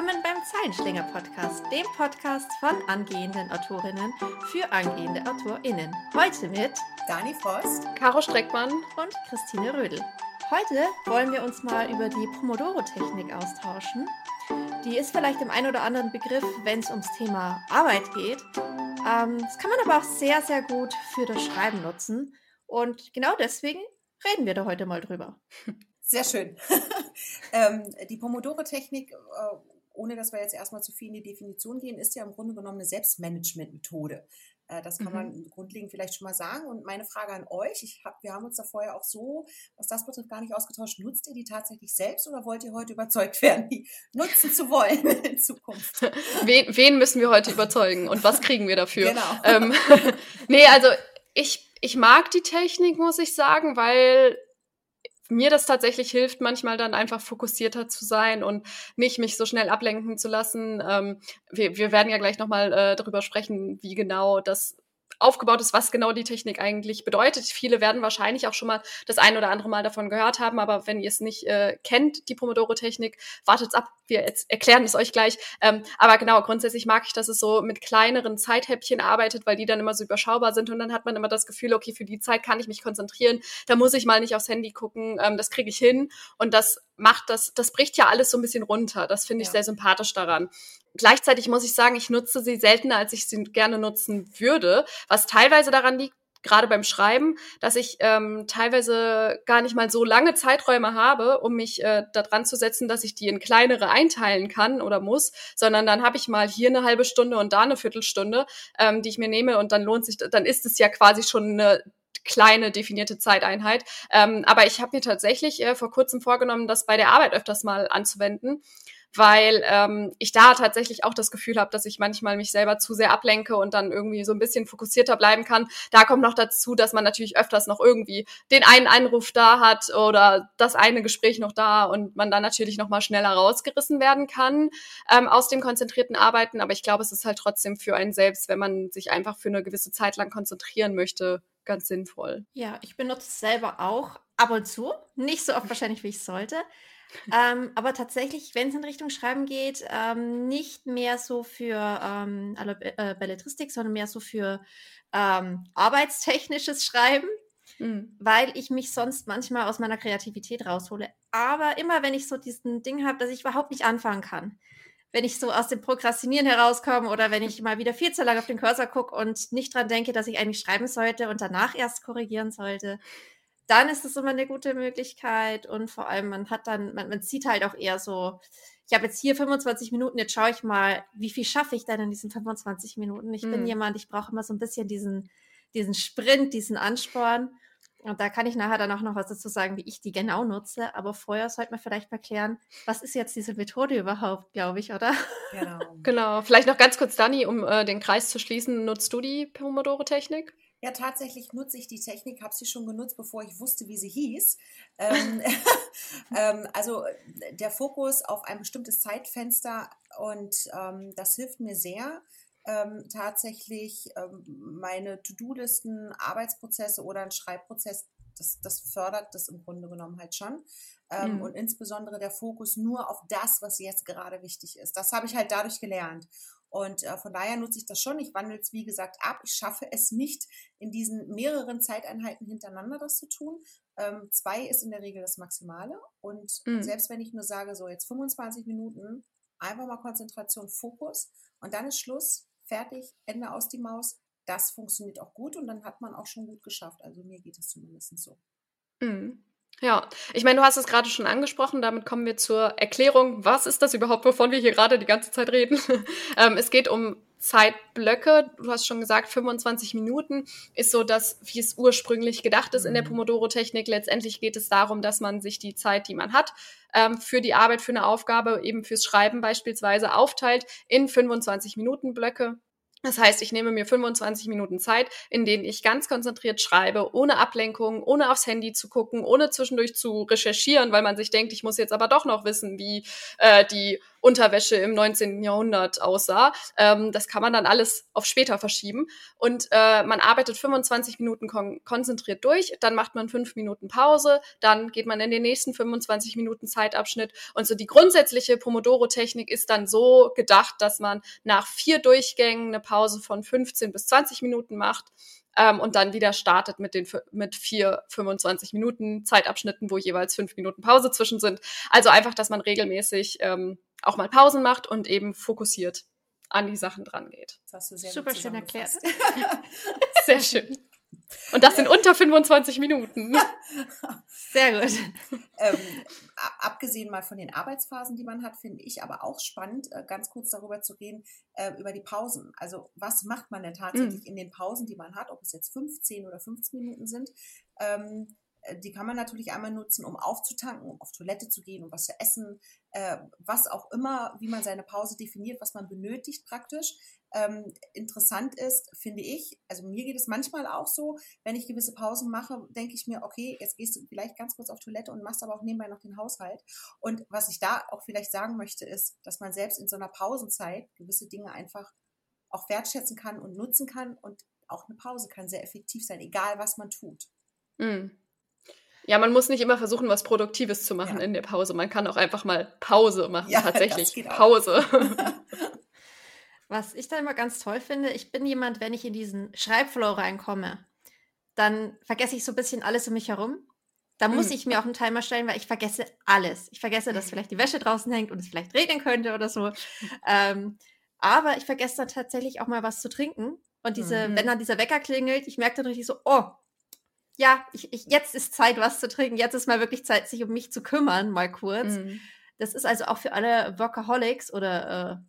willkommen beim Zeilenschlinger Podcast, dem Podcast von angehenden Autorinnen für angehende AutorInnen. Heute mit Dani Frost, Caro Streckmann und Christine Rödel. Heute wollen wir uns mal über die Pomodoro-Technik austauschen. Die ist vielleicht im einen oder anderen Begriff, wenn es ums Thema Arbeit geht. Ähm, das kann man aber auch sehr, sehr gut für das Schreiben nutzen. Und genau deswegen reden wir da heute mal drüber. Sehr schön. ähm, die Pomodoro-Technik, äh, ohne dass wir jetzt erstmal zu viel in die Definition gehen, ist ja im Grunde genommen eine Selbstmanagement-Methode. Äh, das kann mhm. man grundlegend vielleicht schon mal sagen. Und meine Frage an euch, hab, wir haben uns da vorher auch so, was das betrifft, gar nicht ausgetauscht. Nutzt ihr die tatsächlich selbst oder wollt ihr heute überzeugt werden, die nutzen zu wollen in Zukunft? Wen, wen müssen wir heute überzeugen und was kriegen wir dafür? Genau. Ähm, nee, also ich, ich mag die Technik, muss ich sagen, weil mir das tatsächlich hilft, manchmal dann einfach fokussierter zu sein und nicht mich so schnell ablenken zu lassen. Ähm, wir, wir werden ja gleich nochmal äh, darüber sprechen, wie genau das aufgebaut ist, was genau die Technik eigentlich bedeutet. Viele werden wahrscheinlich auch schon mal das ein oder andere Mal davon gehört haben, aber wenn ihr es nicht äh, kennt, die Pomodoro-Technik, wartet's ab, wir erklären es euch gleich. Ähm, aber genau, grundsätzlich mag ich, dass es so mit kleineren Zeithäppchen arbeitet, weil die dann immer so überschaubar sind und dann hat man immer das Gefühl, okay, für die Zeit kann ich mich konzentrieren, da muss ich mal nicht aufs Handy gucken, ähm, das kriege ich hin und das macht das, das bricht ja alles so ein bisschen runter. Das finde ich ja. sehr sympathisch daran. Gleichzeitig muss ich sagen, ich nutze sie seltener, als ich sie gerne nutzen würde, was teilweise daran liegt, gerade beim Schreiben, dass ich ähm, teilweise gar nicht mal so lange Zeiträume habe, um mich äh, daran zu setzen, dass ich die in kleinere einteilen kann oder muss, sondern dann habe ich mal hier eine halbe Stunde und da eine Viertelstunde, ähm, die ich mir nehme und dann lohnt sich, dann ist es ja quasi schon eine kleine definierte Zeiteinheit. Ähm, aber ich habe mir tatsächlich äh, vor kurzem vorgenommen, das bei der Arbeit öfters mal anzuwenden weil ähm, ich da tatsächlich auch das Gefühl habe, dass ich manchmal mich selber zu sehr ablenke und dann irgendwie so ein bisschen fokussierter bleiben kann. Da kommt noch dazu, dass man natürlich öfters noch irgendwie den einen Einruf da hat oder das eine Gespräch noch da und man dann natürlich noch mal schneller rausgerissen werden kann ähm, aus dem konzentrierten Arbeiten. Aber ich glaube, es ist halt trotzdem für einen selbst, wenn man sich einfach für eine gewisse Zeit lang konzentrieren möchte, ganz sinnvoll. Ja, ich benutze es selber auch ab und zu. Nicht so oft wahrscheinlich, wie ich sollte. ähm, aber tatsächlich, wenn es in Richtung Schreiben geht, ähm, nicht mehr so für ähm, äh, Belletristik, sondern mehr so für ähm, arbeitstechnisches Schreiben, mhm. weil ich mich sonst manchmal aus meiner Kreativität raushole. Aber immer, wenn ich so diesen Ding habe, dass ich überhaupt nicht anfangen kann, wenn ich so aus dem Prokrastinieren herauskomme oder wenn ich mal wieder viel zu lange auf den Cursor gucke und nicht dran denke, dass ich eigentlich schreiben sollte und danach erst korrigieren sollte, dann ist es immer eine gute Möglichkeit und vor allem man hat dann, man, man sieht halt auch eher so, ich habe jetzt hier 25 Minuten, jetzt schaue ich mal, wie viel schaffe ich denn in diesen 25 Minuten? Ich hm. bin jemand, ich brauche immer so ein bisschen diesen, diesen Sprint, diesen Ansporn. Und da kann ich nachher dann auch noch was dazu sagen, wie ich die genau nutze. Aber vorher sollte man vielleicht mal klären, was ist jetzt diese Methode überhaupt, glaube ich, oder? Genau. genau. Vielleicht noch ganz kurz, Dani, um äh, den Kreis zu schließen. Nutzt du die Pomodoro-Technik? Ja, tatsächlich nutze ich die Technik, habe sie schon genutzt, bevor ich wusste, wie sie hieß. ähm, ähm, also der Fokus auf ein bestimmtes Zeitfenster und ähm, das hilft mir sehr, ähm, tatsächlich ähm, meine To-Do-Listen, Arbeitsprozesse oder einen Schreibprozess, das, das fördert das im Grunde genommen halt schon. Ähm, mhm. Und insbesondere der Fokus nur auf das, was jetzt gerade wichtig ist. Das habe ich halt dadurch gelernt. Und äh, von daher nutze ich das schon. Ich wandle es, wie gesagt, ab. Ich schaffe es nicht, in diesen mehreren Zeiteinheiten hintereinander das zu tun. Ähm, zwei ist in der Regel das Maximale. Und mhm. selbst wenn ich nur sage, so jetzt 25 Minuten, einfach mal Konzentration, Fokus und dann ist Schluss, fertig, Ende aus die Maus. Das funktioniert auch gut und dann hat man auch schon gut geschafft. Also mir geht es zumindest so. Mhm. Ja, ich meine, du hast es gerade schon angesprochen, damit kommen wir zur Erklärung, was ist das überhaupt, wovon wir hier gerade die ganze Zeit reden. ähm, es geht um Zeitblöcke. Du hast schon gesagt, 25 Minuten ist so das, wie es ursprünglich gedacht ist in der mhm. Pomodoro-Technik. Letztendlich geht es darum, dass man sich die Zeit, die man hat, ähm, für die Arbeit, für eine Aufgabe, eben fürs Schreiben beispielsweise aufteilt in 25 Minuten Blöcke. Das heißt, ich nehme mir 25 Minuten Zeit, in denen ich ganz konzentriert schreibe, ohne Ablenkung, ohne aufs Handy zu gucken, ohne zwischendurch zu recherchieren, weil man sich denkt, ich muss jetzt aber doch noch wissen, wie äh, die Unterwäsche im 19. Jahrhundert aussah. Ähm, das kann man dann alles auf später verschieben. Und äh, man arbeitet 25 Minuten kon konzentriert durch, dann macht man fünf Minuten Pause, dann geht man in den nächsten 25 Minuten Zeitabschnitt. Und so die grundsätzliche Pomodoro-Technik ist dann so gedacht, dass man nach vier Durchgängen eine Pause von 15 bis 20 Minuten macht ähm, und dann wieder startet mit den mit vier 25 Minuten Zeitabschnitten, wo jeweils fünf Minuten Pause zwischen sind. Also einfach, dass man regelmäßig ähm, auch mal Pausen macht und eben fokussiert an die Sachen dran geht. Das hast du sehr Super schön erklärt. sehr schön. Und das sind unter 25 Minuten. Sehr gut. Ähm, abgesehen mal von den Arbeitsphasen, die man hat, finde ich aber auch spannend, äh, ganz kurz darüber zu reden, äh, über die Pausen. Also was macht man denn tatsächlich mm. in den Pausen, die man hat, ob es jetzt 15 oder 15 Minuten sind? Ähm, äh, die kann man natürlich einmal nutzen, um aufzutanken, um auf Toilette zu gehen, um was zu essen, äh, was auch immer, wie man seine Pause definiert, was man benötigt praktisch. Ähm, interessant ist, finde ich, also mir geht es manchmal auch so, wenn ich gewisse Pausen mache, denke ich mir, okay, jetzt gehst du vielleicht ganz kurz auf Toilette und machst aber auch nebenbei noch den Haushalt. Und was ich da auch vielleicht sagen möchte, ist, dass man selbst in so einer Pausenzeit gewisse Dinge einfach auch wertschätzen kann und nutzen kann und auch eine Pause kann sehr effektiv sein, egal was man tut. Mm. Ja, man muss nicht immer versuchen, was Produktives zu machen ja. in der Pause. Man kann auch einfach mal Pause machen, ja, tatsächlich. Pause. was ich dann immer ganz toll finde, ich bin jemand, wenn ich in diesen Schreibflow reinkomme, dann vergesse ich so ein bisschen alles um mich herum. Da muss mhm. ich mir auch einen Timer stellen, weil ich vergesse alles. Ich vergesse, dass vielleicht die Wäsche draußen hängt und es vielleicht regnen könnte oder so. Ähm, aber ich vergesse dann tatsächlich auch mal was zu trinken. Und diese, mhm. wenn dann dieser Wecker klingelt, ich merke dann richtig so, oh, ja, ich, ich, jetzt ist Zeit, was zu trinken. Jetzt ist mal wirklich Zeit, sich um mich zu kümmern, mal kurz. Mhm. Das ist also auch für alle Workaholics oder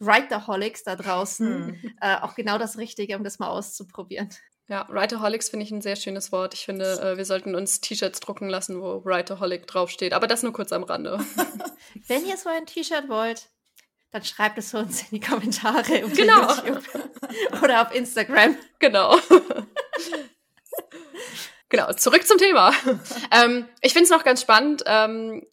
äh, Writerholics da draußen mhm. äh, auch genau das Richtige, um das mal auszuprobieren. Ja, Writerholics finde ich ein sehr schönes Wort. Ich finde, äh, wir sollten uns T-Shirts drucken lassen, wo Writerholic draufsteht. Aber das nur kurz am Rande. Wenn ihr so ein T-Shirt wollt, dann schreibt es uns in die Kommentare auf genau. YouTube oder auf Instagram. Genau. Genau, zurück zum Thema. ähm, ich finde es noch ganz spannend, ähm,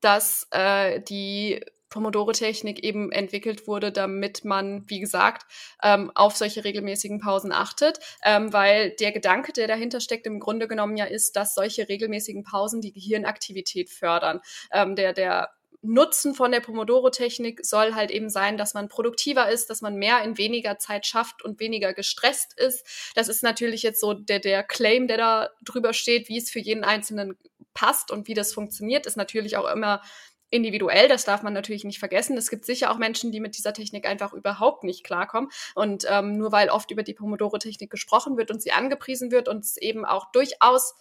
dass äh, die Pomodoro-Technik eben entwickelt wurde, damit man, wie gesagt, ähm, auf solche regelmäßigen Pausen achtet, ähm, weil der Gedanke, der dahinter steckt, im Grunde genommen ja ist, dass solche regelmäßigen Pausen die Gehirnaktivität fördern. Ähm, der, der Nutzen von der Pomodoro-Technik soll halt eben sein, dass man produktiver ist, dass man mehr in weniger Zeit schafft und weniger gestresst ist. Das ist natürlich jetzt so der, der Claim, der da drüber steht, wie es für jeden Einzelnen passt und wie das funktioniert, ist natürlich auch immer individuell, das darf man natürlich nicht vergessen. Es gibt sicher auch Menschen, die mit dieser Technik einfach überhaupt nicht klarkommen. Und ähm, nur weil oft über die Pomodoro-Technik gesprochen wird und sie angepriesen wird und es eben auch durchaus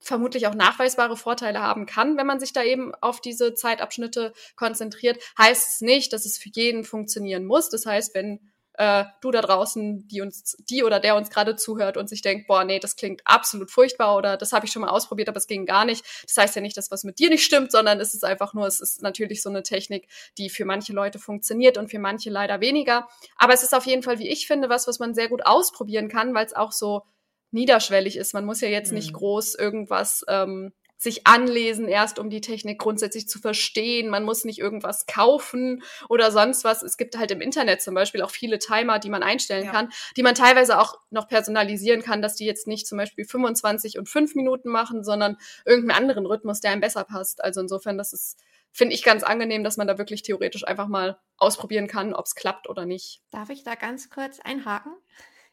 vermutlich auch nachweisbare Vorteile haben kann, wenn man sich da eben auf diese Zeitabschnitte konzentriert, heißt es nicht, dass es für jeden funktionieren muss. Das heißt, wenn äh, du da draußen, die uns, die oder der uns gerade zuhört und sich denkt, boah, nee, das klingt absolut furchtbar oder das habe ich schon mal ausprobiert, aber es ging gar nicht. Das heißt ja nicht, dass was mit dir nicht stimmt, sondern es ist einfach nur, es ist natürlich so eine Technik, die für manche Leute funktioniert und für manche leider weniger. Aber es ist auf jeden Fall, wie ich finde, was, was man sehr gut ausprobieren kann, weil es auch so niederschwellig ist. Man muss ja jetzt nicht mhm. groß irgendwas ähm, sich anlesen, erst um die Technik grundsätzlich zu verstehen. Man muss nicht irgendwas kaufen oder sonst was. Es gibt halt im Internet zum Beispiel auch viele Timer, die man einstellen ja. kann, die man teilweise auch noch personalisieren kann, dass die jetzt nicht zum Beispiel 25 und 5 Minuten machen, sondern irgendeinen anderen Rhythmus, der einem besser passt. Also insofern, das ist, finde ich ganz angenehm, dass man da wirklich theoretisch einfach mal ausprobieren kann, ob es klappt oder nicht. Darf ich da ganz kurz einhaken?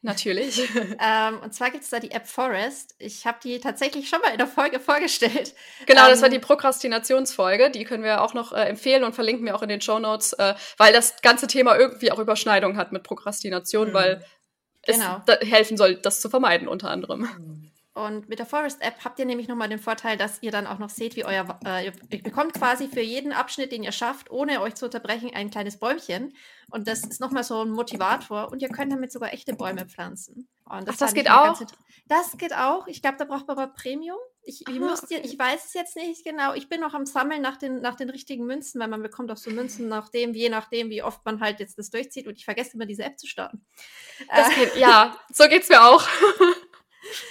Natürlich. ähm, und zwar gibt es da die App Forest. Ich habe die tatsächlich schon mal in der Folge vorgestellt. Genau, ähm, das war ähm, die Prokrastinationsfolge. Die können wir auch noch äh, empfehlen und verlinken wir auch in den Show Notes, äh, weil das ganze Thema irgendwie auch Überschneidung hat mit Prokrastination, mhm. weil genau. es helfen soll, das zu vermeiden unter anderem. Mhm. Und mit der Forest App habt ihr nämlich nochmal den Vorteil, dass ihr dann auch noch seht, wie euer, äh, ihr bekommt quasi für jeden Abschnitt, den ihr schafft, ohne euch zu unterbrechen, ein kleines Bäumchen. Und das ist nochmal so ein Motivator. Und ihr könnt damit sogar echte Bäume pflanzen. Und das, Ach, das geht auch? das geht auch. Ich glaube, da braucht man aber Premium. Ich, ich, Aha, okay. ich weiß es jetzt nicht genau. Ich bin noch am Sammeln nach den, nach den richtigen Münzen, weil man bekommt auch so Münzen nach dem, je nachdem, wie oft man halt jetzt das durchzieht. Und ich vergesse immer, diese App zu starten. Äh, geht, ja, so geht es mir auch.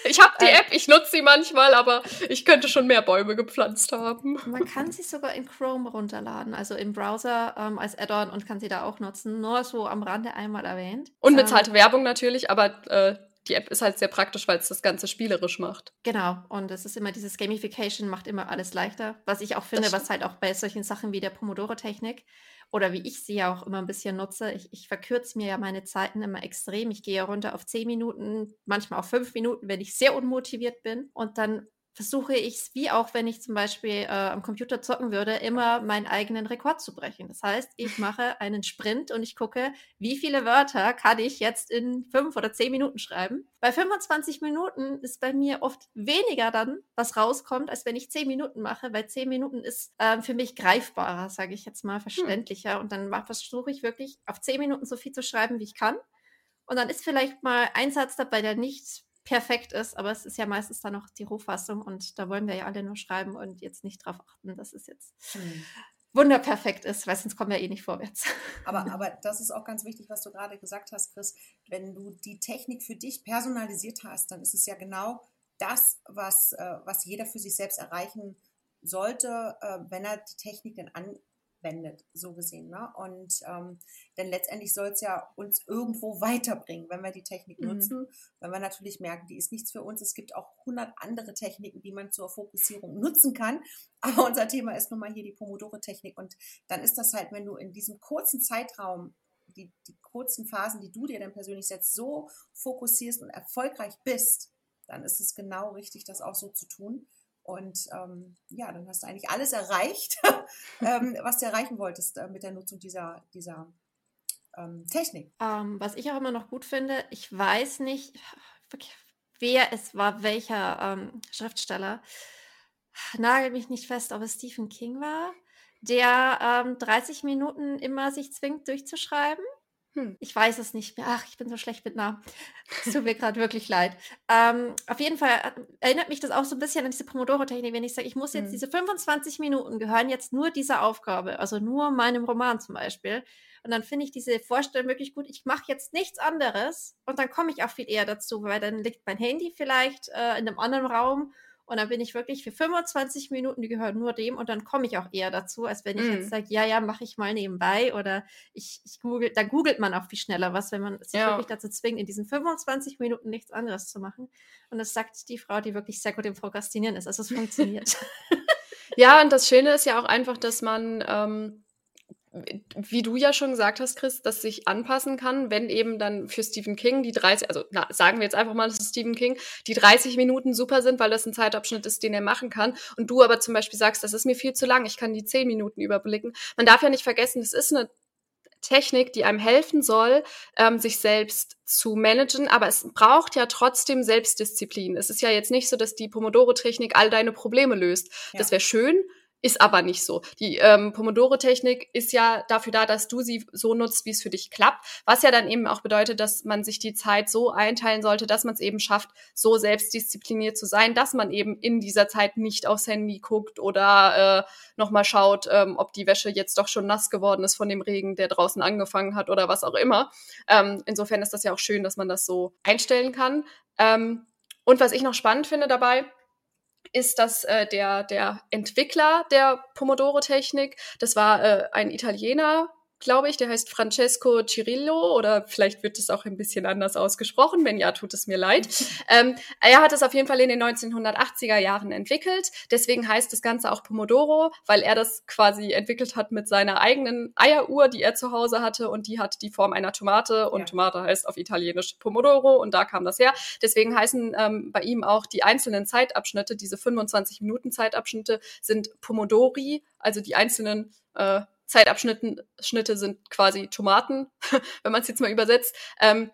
Ich habe die äh, App, ich nutze sie manchmal, aber ich könnte schon mehr Bäume gepflanzt haben. Man kann sie sogar in Chrome runterladen, also im Browser ähm, als Add-on und kann sie da auch nutzen. Nur so am Rande einmal erwähnt. Unbezahlte ähm, Werbung natürlich, aber äh, die App ist halt sehr praktisch, weil es das Ganze spielerisch macht. Genau, und es ist immer dieses Gamification, macht immer alles leichter. Was ich auch finde, was halt auch bei solchen Sachen wie der Pomodoro-Technik oder wie ich sie ja auch immer ein bisschen nutze. Ich, ich verkürze mir ja meine Zeiten immer extrem. Ich gehe ja runter auf zehn Minuten, manchmal auf fünf Minuten, wenn ich sehr unmotiviert bin. Und dann versuche ich es, wie auch wenn ich zum Beispiel äh, am Computer zocken würde, immer meinen eigenen Rekord zu brechen. Das heißt, ich mache einen Sprint und ich gucke, wie viele Wörter kann ich jetzt in fünf oder zehn Minuten schreiben. Bei 25 Minuten ist bei mir oft weniger dann, was rauskommt, als wenn ich zehn Minuten mache, weil zehn Minuten ist äh, für mich greifbarer, sage ich jetzt mal, hm. verständlicher. Hm. Und dann versuche ich wirklich auf zehn Minuten so viel zu schreiben, wie ich kann. Und dann ist vielleicht mal ein Satz dabei, der nicht perfekt ist, aber es ist ja meistens dann noch die Rohfassung und da wollen wir ja alle nur schreiben und jetzt nicht darauf achten, dass es jetzt hm. wunderperfekt ist, weil sonst kommen wir eh nicht vorwärts. Aber, aber das ist auch ganz wichtig, was du gerade gesagt hast, Chris. Wenn du die Technik für dich personalisiert hast, dann ist es ja genau das, was, äh, was jeder für sich selbst erreichen sollte, äh, wenn er die Technik dann an, wendet, so gesehen. Ne? Und ähm, denn letztendlich soll es ja uns irgendwo weiterbringen, wenn wir die Technik mhm. nutzen. Wenn wir natürlich merken, die ist nichts für uns. Es gibt auch hundert andere Techniken, die man zur Fokussierung nutzen kann. Aber unser Thema ist nun mal hier die Pomodoro-Technik. Und dann ist das halt, wenn du in diesem kurzen Zeitraum die, die kurzen Phasen, die du dir dann persönlich setzt, so fokussierst und erfolgreich bist, dann ist es genau richtig, das auch so zu tun. Und ähm, ja, dann hast du eigentlich alles erreicht, ähm, was du erreichen wolltest äh, mit der Nutzung dieser, dieser ähm, Technik. Ähm, was ich auch immer noch gut finde, ich weiß nicht, wer es war, welcher ähm, Schriftsteller, nagel mich nicht fest, ob es Stephen King war, der 30 ähm, Minuten immer sich zwingt durchzuschreiben. Hm, ich weiß es nicht mehr. Ach, ich bin so schlecht mit Namen. Es tut mir gerade wirklich leid. Ähm, auf jeden Fall äh, erinnert mich das auch so ein bisschen an diese Pomodoro-Technik, wenn ich sage, ich muss jetzt hm. diese 25 Minuten gehören jetzt nur dieser Aufgabe, also nur meinem Roman zum Beispiel. Und dann finde ich diese Vorstellung wirklich gut. Ich mache jetzt nichts anderes und dann komme ich auch viel eher dazu, weil dann liegt mein Handy vielleicht äh, in einem anderen Raum und dann bin ich wirklich für 25 Minuten, die gehören nur dem und dann komme ich auch eher dazu, als wenn ich mm. jetzt mhm. sage, ja, ja, mache ich mal nebenbei oder ich, ich google, da googelt man auch viel schneller was, wenn man sich ja. wirklich dazu zwingt, in diesen 25 Minuten nichts anderes zu machen. Und das sagt die Frau, die wirklich sehr gut im Prokrastinieren ist. Also es funktioniert. ja, und das Schöne ist ja auch einfach, dass man ähm, wie du ja schon gesagt hast, Chris, dass sich anpassen kann, wenn eben dann für Stephen King die 30, also na, sagen wir jetzt einfach mal, dass es Stephen King, die 30 Minuten super sind, weil das ein Zeitabschnitt ist, den er machen kann. Und du aber zum Beispiel sagst, das ist mir viel zu lang, ich kann die 10 Minuten überblicken. Man darf ja nicht vergessen, es ist eine Technik, die einem helfen soll, ähm, sich selbst zu managen, aber es braucht ja trotzdem Selbstdisziplin. Es ist ja jetzt nicht so, dass die Pomodoro-Technik all deine Probleme löst. Ja. Das wäre schön, ist aber nicht so. Die ähm, Pomodoro-Technik ist ja dafür da, dass du sie so nutzt, wie es für dich klappt. Was ja dann eben auch bedeutet, dass man sich die Zeit so einteilen sollte, dass man es eben schafft, so selbstdiszipliniert zu sein, dass man eben in dieser Zeit nicht aufs Handy guckt oder äh, nochmal schaut, ähm, ob die Wäsche jetzt doch schon nass geworden ist von dem Regen, der draußen angefangen hat oder was auch immer. Ähm, insofern ist das ja auch schön, dass man das so einstellen kann. Ähm, und was ich noch spannend finde dabei, ist, dass äh, der, der Entwickler der Pomodoro-Technik, das war äh, ein Italiener, glaube ich, der heißt Francesco Cirillo oder vielleicht wird es auch ein bisschen anders ausgesprochen. Wenn ja, tut es mir leid. ähm, er hat es auf jeden Fall in den 1980er Jahren entwickelt. Deswegen heißt das Ganze auch Pomodoro, weil er das quasi entwickelt hat mit seiner eigenen Eieruhr, die er zu Hause hatte und die hat die Form einer Tomate und ja. Tomate heißt auf Italienisch Pomodoro und da kam das her. Deswegen heißen ähm, bei ihm auch die einzelnen Zeitabschnitte, diese 25 Minuten Zeitabschnitte sind Pomodori, also die einzelnen äh, Zeitabschnitte sind quasi Tomaten, wenn man es jetzt mal übersetzt. Ähm,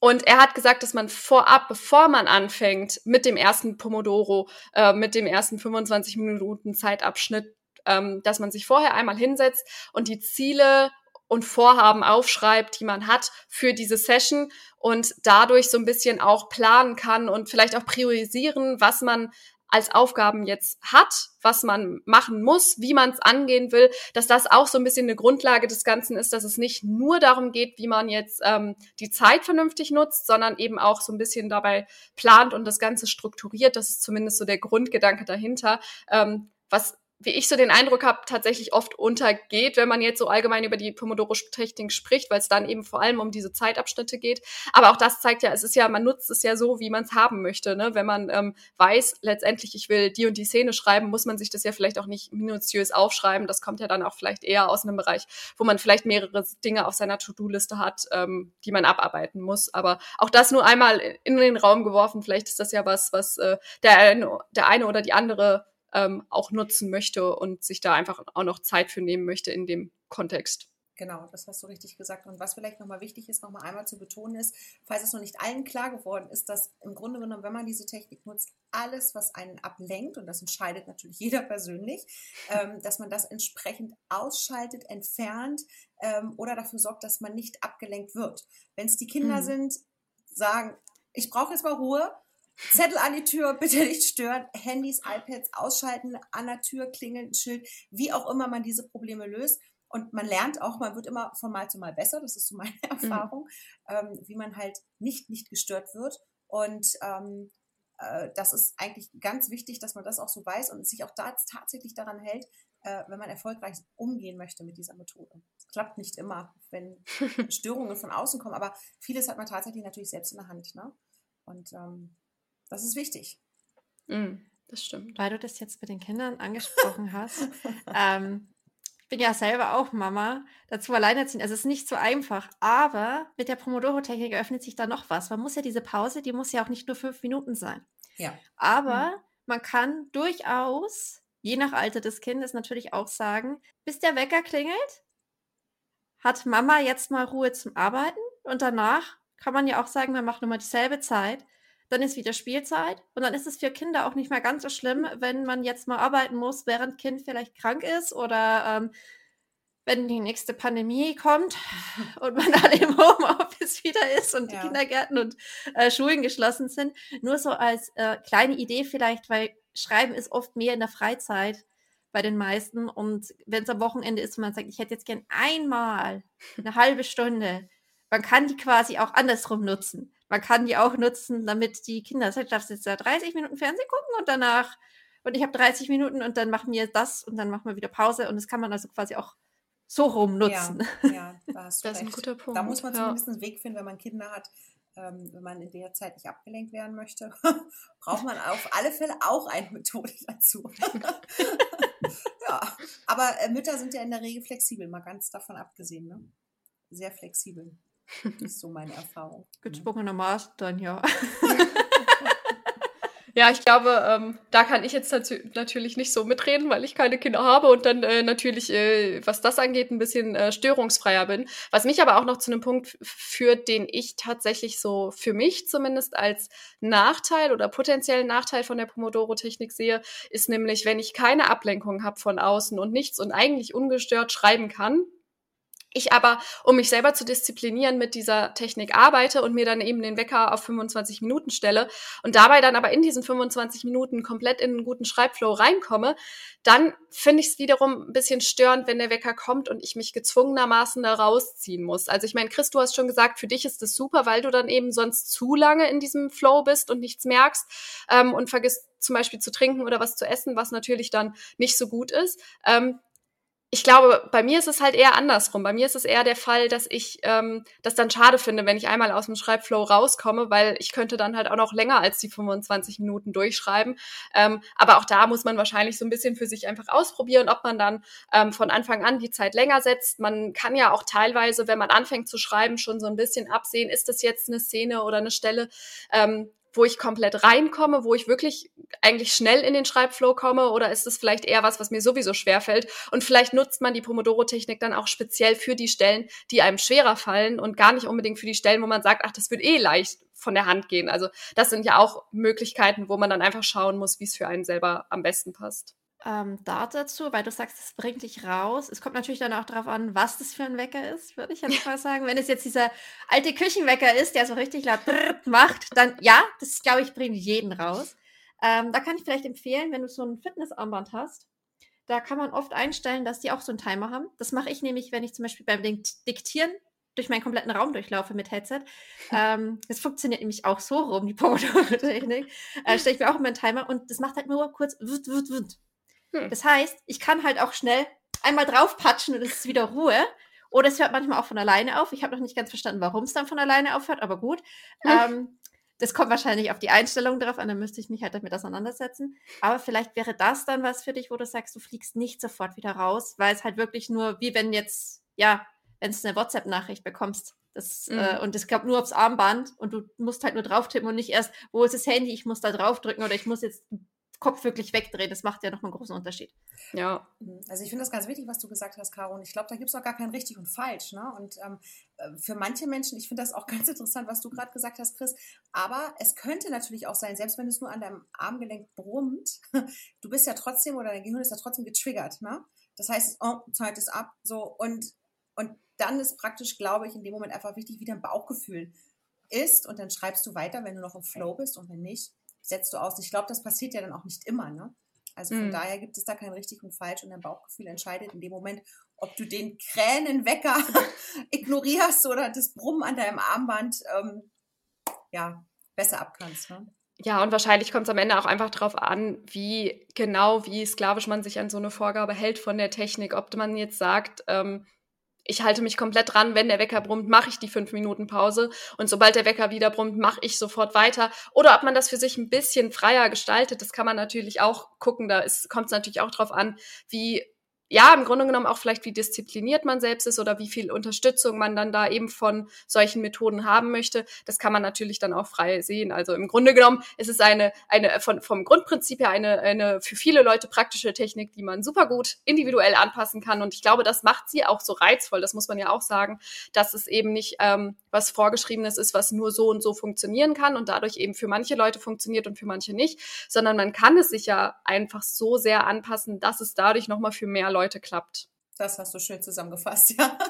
und er hat gesagt, dass man vorab, bevor man anfängt mit dem ersten Pomodoro, äh, mit dem ersten 25 Minuten Zeitabschnitt, ähm, dass man sich vorher einmal hinsetzt und die Ziele und Vorhaben aufschreibt, die man hat für diese Session und dadurch so ein bisschen auch planen kann und vielleicht auch priorisieren, was man als Aufgaben jetzt hat, was man machen muss, wie man es angehen will, dass das auch so ein bisschen eine Grundlage des Ganzen ist, dass es nicht nur darum geht, wie man jetzt ähm, die Zeit vernünftig nutzt, sondern eben auch so ein bisschen dabei plant und das Ganze strukturiert. Das ist zumindest so der Grundgedanke dahinter. Ähm, was wie ich so den Eindruck habe, tatsächlich oft untergeht, wenn man jetzt so allgemein über die Pomodoro-Technik spricht, weil es dann eben vor allem um diese Zeitabschnitte geht. Aber auch das zeigt ja, es ist ja, man nutzt es ja so, wie man es haben möchte. Ne? Wenn man ähm, weiß, letztendlich, ich will die und die Szene schreiben, muss man sich das ja vielleicht auch nicht minutiös aufschreiben. Das kommt ja dann auch vielleicht eher aus einem Bereich, wo man vielleicht mehrere Dinge auf seiner To-Do-Liste hat, ähm, die man abarbeiten muss. Aber auch das nur einmal in den Raum geworfen. Vielleicht ist das ja was, was äh, der, eine, der eine oder die andere ähm, auch nutzen möchte und sich da einfach auch noch Zeit für nehmen möchte in dem Kontext. Genau, das hast du richtig gesagt. Und was vielleicht nochmal wichtig ist, nochmal einmal zu betonen ist, falls es noch nicht allen klar geworden ist, dass im Grunde genommen, wenn man diese Technik nutzt, alles, was einen ablenkt, und das entscheidet natürlich jeder persönlich, ähm, dass man das entsprechend ausschaltet, entfernt ähm, oder dafür sorgt, dass man nicht abgelenkt wird. Wenn es die Kinder hm. sind, sagen, ich brauche jetzt mal Ruhe, Zettel an die Tür, bitte nicht stören, Handys, iPads ausschalten, an der Tür klingeln, Schild, wie auch immer man diese Probleme löst. Und man lernt auch, man wird immer von Mal zu Mal besser, das ist so meine Erfahrung, mhm. ähm, wie man halt nicht, nicht gestört wird. Und ähm, äh, das ist eigentlich ganz wichtig, dass man das auch so weiß und sich auch da tatsächlich daran hält, äh, wenn man erfolgreich umgehen möchte mit dieser Methode. Es klappt nicht immer, wenn Störungen von außen kommen, aber vieles hat man tatsächlich natürlich selbst in der Hand. Ne? Und ähm, das ist wichtig. Mm, das stimmt. Weil du das jetzt mit den Kindern angesprochen hast. ähm, ich bin ja selber auch Mama, dazu alleinerziehend. Also es ist nicht so einfach, aber mit der Pomodoro-Technik öffnet sich da noch was. Man muss ja diese Pause, die muss ja auch nicht nur fünf Minuten sein. Ja. Aber mhm. man kann durchaus, je nach Alter des Kindes, natürlich auch sagen, bis der Wecker klingelt, hat Mama jetzt mal Ruhe zum Arbeiten und danach kann man ja auch sagen, man macht nochmal dieselbe Zeit dann ist wieder Spielzeit und dann ist es für Kinder auch nicht mehr ganz so schlimm, wenn man jetzt mal arbeiten muss, während Kind vielleicht krank ist oder ähm, wenn die nächste Pandemie kommt und man alle im Homeoffice wieder ist und ja. die Kindergärten und äh, Schulen geschlossen sind. Nur so als äh, kleine Idee vielleicht, weil Schreiben ist oft mehr in der Freizeit bei den meisten. Und wenn es am Wochenende ist und man sagt, ich hätte jetzt gern einmal eine halbe Stunde, man kann die quasi auch andersrum nutzen man kann die auch nutzen, damit die Kinder, das heißt, darfst jetzt da 30 Minuten Fernsehen gucken und danach, und ich habe 30 Minuten und dann machen wir das und dann machen wir wieder Pause und das kann man also quasi auch so rum nutzen. Ja, ja da das ist ein guter Punkt. Da muss man zumindest ja. einen Weg finden, wenn man Kinder hat, ähm, wenn man in der Zeit nicht abgelenkt werden möchte, braucht man auf alle Fälle auch eine Methode dazu. ja, aber äh, Mütter sind ja in der Regel flexibel, mal ganz davon abgesehen. Ne? Sehr flexibel. Das ist so meine Erfahrung. Gezwungenermaßen dann, ja. Ja, ich glaube, ähm, da kann ich jetzt natürlich nicht so mitreden, weil ich keine Kinder habe und dann äh, natürlich, äh, was das angeht, ein bisschen äh, störungsfreier bin. Was mich aber auch noch zu einem Punkt führt, den ich tatsächlich so für mich zumindest als Nachteil oder potenziellen Nachteil von der Pomodoro-Technik sehe, ist nämlich, wenn ich keine Ablenkung habe von außen und nichts und eigentlich ungestört schreiben kann, ich aber, um mich selber zu disziplinieren, mit dieser Technik arbeite und mir dann eben den Wecker auf 25 Minuten stelle und dabei dann aber in diesen 25 Minuten komplett in einen guten Schreibflow reinkomme, dann finde ich es wiederum ein bisschen störend, wenn der Wecker kommt und ich mich gezwungenermaßen da rausziehen muss. Also ich meine, Chris, du hast schon gesagt, für dich ist das super, weil du dann eben sonst zu lange in diesem Flow bist und nichts merkst ähm, und vergisst zum Beispiel zu trinken oder was zu essen, was natürlich dann nicht so gut ist. Ähm, ich glaube, bei mir ist es halt eher andersrum. Bei mir ist es eher der Fall, dass ich ähm, das dann schade finde, wenn ich einmal aus dem Schreibflow rauskomme, weil ich könnte dann halt auch noch länger als die 25 Minuten durchschreiben. Ähm, aber auch da muss man wahrscheinlich so ein bisschen für sich einfach ausprobieren, ob man dann ähm, von Anfang an die Zeit länger setzt. Man kann ja auch teilweise, wenn man anfängt zu schreiben, schon so ein bisschen absehen, ist das jetzt eine Szene oder eine Stelle, ähm, wo ich komplett reinkomme, wo ich wirklich eigentlich schnell in den Schreibflow komme? Oder ist es vielleicht eher was, was mir sowieso schwerfällt? Und vielleicht nutzt man die Pomodoro-Technik dann auch speziell für die Stellen, die einem schwerer fallen und gar nicht unbedingt für die Stellen, wo man sagt, ach, das wird eh leicht von der Hand gehen. Also das sind ja auch Möglichkeiten, wo man dann einfach schauen muss, wie es für einen selber am besten passt ähm, da dazu, weil du sagst, es bringt dich raus. Es kommt natürlich dann auch darauf an, was das für ein Wecker ist, würde ich jetzt mal sagen. Wenn es jetzt dieser alte Küchenwecker ist, der so richtig laut macht, dann ja, das glaube ich bringt jeden raus. Ähm, da kann ich vielleicht empfehlen, wenn du so ein Fitnessarmband hast, da kann man oft einstellen, dass die auch so einen Timer haben. Das mache ich nämlich, wenn ich zum Beispiel beim Diktieren durch meinen kompletten Raum durchlaufe mit Headset. Ähm, das funktioniert nämlich auch so rum, die Pomodoro-Technik. Äh, Stelle ich mir auch immer einen Timer und das macht halt nur kurz wut, wut, wut. Hm. Das heißt, ich kann halt auch schnell einmal draufpatschen und es ist wieder Ruhe. Oder es hört manchmal auch von alleine auf. Ich habe noch nicht ganz verstanden, warum es dann von alleine aufhört, aber gut. Hm. Ähm, das kommt wahrscheinlich auf die Einstellung drauf an, dann müsste ich mich halt damit auseinandersetzen. Aber vielleicht wäre das dann was für dich, wo du sagst, du fliegst nicht sofort wieder raus, weil es halt wirklich nur, wie wenn jetzt, ja, wenn du eine WhatsApp-Nachricht bekommst. Das, mhm. äh, und es kommt nur aufs Armband und du musst halt nur drauf tippen und nicht erst, wo ist das Handy, ich muss da drauf drücken oder ich muss jetzt Kopf wirklich wegdrehen. Das macht ja nochmal einen großen Unterschied. Ja. Mhm. Also ich finde das ganz wichtig, was du gesagt hast, Caro. Und ich glaube, da gibt es auch gar kein richtig und falsch. Ne? Und ähm, äh, für manche Menschen, ich finde das auch ganz interessant, was du gerade gesagt hast, Chris. Aber es könnte natürlich auch sein, selbst wenn es nur an deinem Armgelenk brummt, du bist ja trotzdem oder dein Gehirn ist ja trotzdem getriggert. Ne? Das heißt, oh, Zeit ist ab. So und und dann ist praktisch, glaube ich, in dem Moment einfach wichtig, wie dein Bauchgefühl ist. Und dann schreibst du weiter, wenn du noch im Flow bist und wenn nicht, setzt du aus. Ich glaube, das passiert ja dann auch nicht immer, ne? Also von mhm. daher gibt es da kein richtig und falsch und dein Bauchgefühl entscheidet in dem Moment, ob du den Kränenwecker ignorierst oder das Brummen an deinem Armband ähm, ja, besser abkannst. Ne? Ja, und wahrscheinlich kommt es am Ende auch einfach darauf an, wie genau, wie sklavisch man sich an so eine Vorgabe hält von der Technik. Ob man jetzt sagt, ähm, ich halte mich komplett dran, wenn der Wecker brummt, mache ich die fünf Minuten Pause und sobald der Wecker wieder brummt, mache ich sofort weiter. Oder ob man das für sich ein bisschen freier gestaltet, das kann man natürlich auch gucken. Da kommt es natürlich auch drauf an, wie ja, im Grunde genommen auch vielleicht, wie diszipliniert man selbst ist oder wie viel Unterstützung man dann da eben von solchen Methoden haben möchte. Das kann man natürlich dann auch frei sehen. Also im Grunde genommen ist es eine, eine von, vom Grundprinzip her eine, eine für viele Leute praktische Technik, die man super gut individuell anpassen kann. Und ich glaube, das macht sie auch so reizvoll. Das muss man ja auch sagen, dass es eben nicht ähm, was Vorgeschriebenes ist, was nur so und so funktionieren kann und dadurch eben für manche Leute funktioniert und für manche nicht, sondern man kann es sich ja einfach so sehr anpassen, dass es dadurch nochmal für mehr Leute klappt. Das hast du schön zusammengefasst, ja.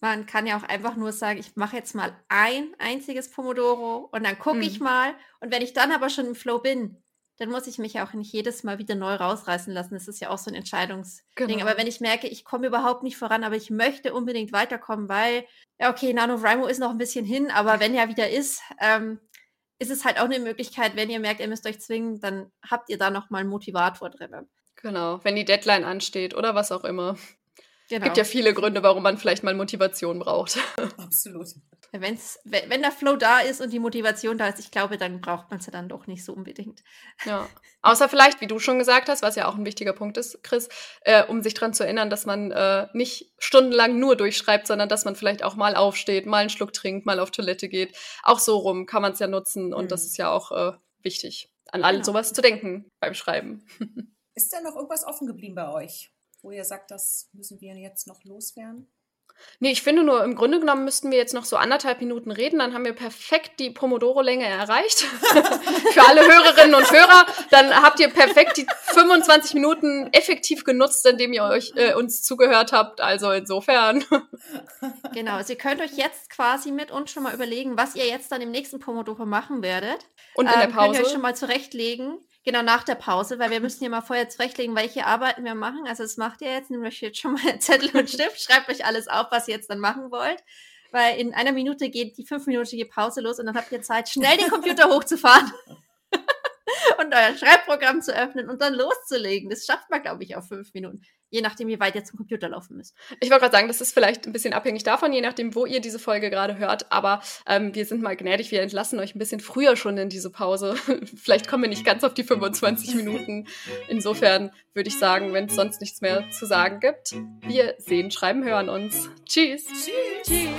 Man kann ja auch einfach nur sagen, ich mache jetzt mal ein einziges Pomodoro und dann gucke mhm. ich mal. Und wenn ich dann aber schon im Flow bin, dann muss ich mich auch nicht jedes Mal wieder neu rausreißen lassen. Das ist ja auch so ein Entscheidungsding. Genau. Aber wenn ich merke, ich komme überhaupt nicht voran, aber ich möchte unbedingt weiterkommen, weil, ja, okay, NaNoWriMo ist noch ein bisschen hin, aber wenn ja wieder ist, ähm, ist es halt auch eine Möglichkeit, wenn ihr merkt, ihr müsst euch zwingen, dann habt ihr da nochmal einen Motivator drin. Genau, wenn die Deadline ansteht oder was auch immer. Genau. Gibt ja viele Gründe, warum man vielleicht mal Motivation braucht. Absolut. Wenn's, wenn der Flow da ist und die Motivation da ist, ich glaube, dann braucht man es ja dann doch nicht so unbedingt. Ja. Außer vielleicht, wie du schon gesagt hast, was ja auch ein wichtiger Punkt ist, Chris, äh, um sich daran zu erinnern, dass man äh, nicht stundenlang nur durchschreibt, sondern dass man vielleicht auch mal aufsteht, mal einen Schluck trinkt, mal auf Toilette geht. Auch so rum kann man es ja nutzen und mhm. das ist ja auch äh, wichtig, an all genau. sowas zu denken beim Schreiben. Ist da noch irgendwas offen geblieben bei euch, wo ihr sagt, das müssen wir jetzt noch loswerden? Nee, ich finde nur, im Grunde genommen müssten wir jetzt noch so anderthalb Minuten reden, dann haben wir perfekt die Pomodoro-Länge erreicht. Für alle Hörerinnen und Hörer, dann habt ihr perfekt die 25 Minuten effektiv genutzt, indem ihr euch äh, uns zugehört habt. Also insofern. Genau, also ihr könnt euch jetzt quasi mit uns schon mal überlegen, was ihr jetzt dann im nächsten Pomodoro machen werdet. Und in der Pause. Ähm, könnt ihr euch schon mal zurechtlegen. Genau, nach der Pause, weil wir müssen hier mal vorher zurechtlegen, welche Arbeiten wir machen. Also das macht ihr jetzt, nehmt euch jetzt schon mal Zettel und Stift, schreibt euch alles auf, was ihr jetzt dann machen wollt. Weil in einer Minute geht die fünfminütige Pause los und dann habt ihr Zeit, schnell den Computer hochzufahren und euer Schreibprogramm zu öffnen und dann loszulegen. Das schafft man, glaube ich, auf fünf Minuten je nachdem, wie weit ihr zum Computer laufen müsst. Ich wollte gerade sagen, das ist vielleicht ein bisschen abhängig davon, je nachdem, wo ihr diese Folge gerade hört. Aber ähm, wir sind mal gnädig, wir entlassen euch ein bisschen früher schon in diese Pause. vielleicht kommen wir nicht ganz auf die 25 Minuten. Insofern würde ich sagen, wenn es sonst nichts mehr zu sagen gibt, wir sehen, schreiben, hören uns. Tschüss. Tschüss. Tschüss.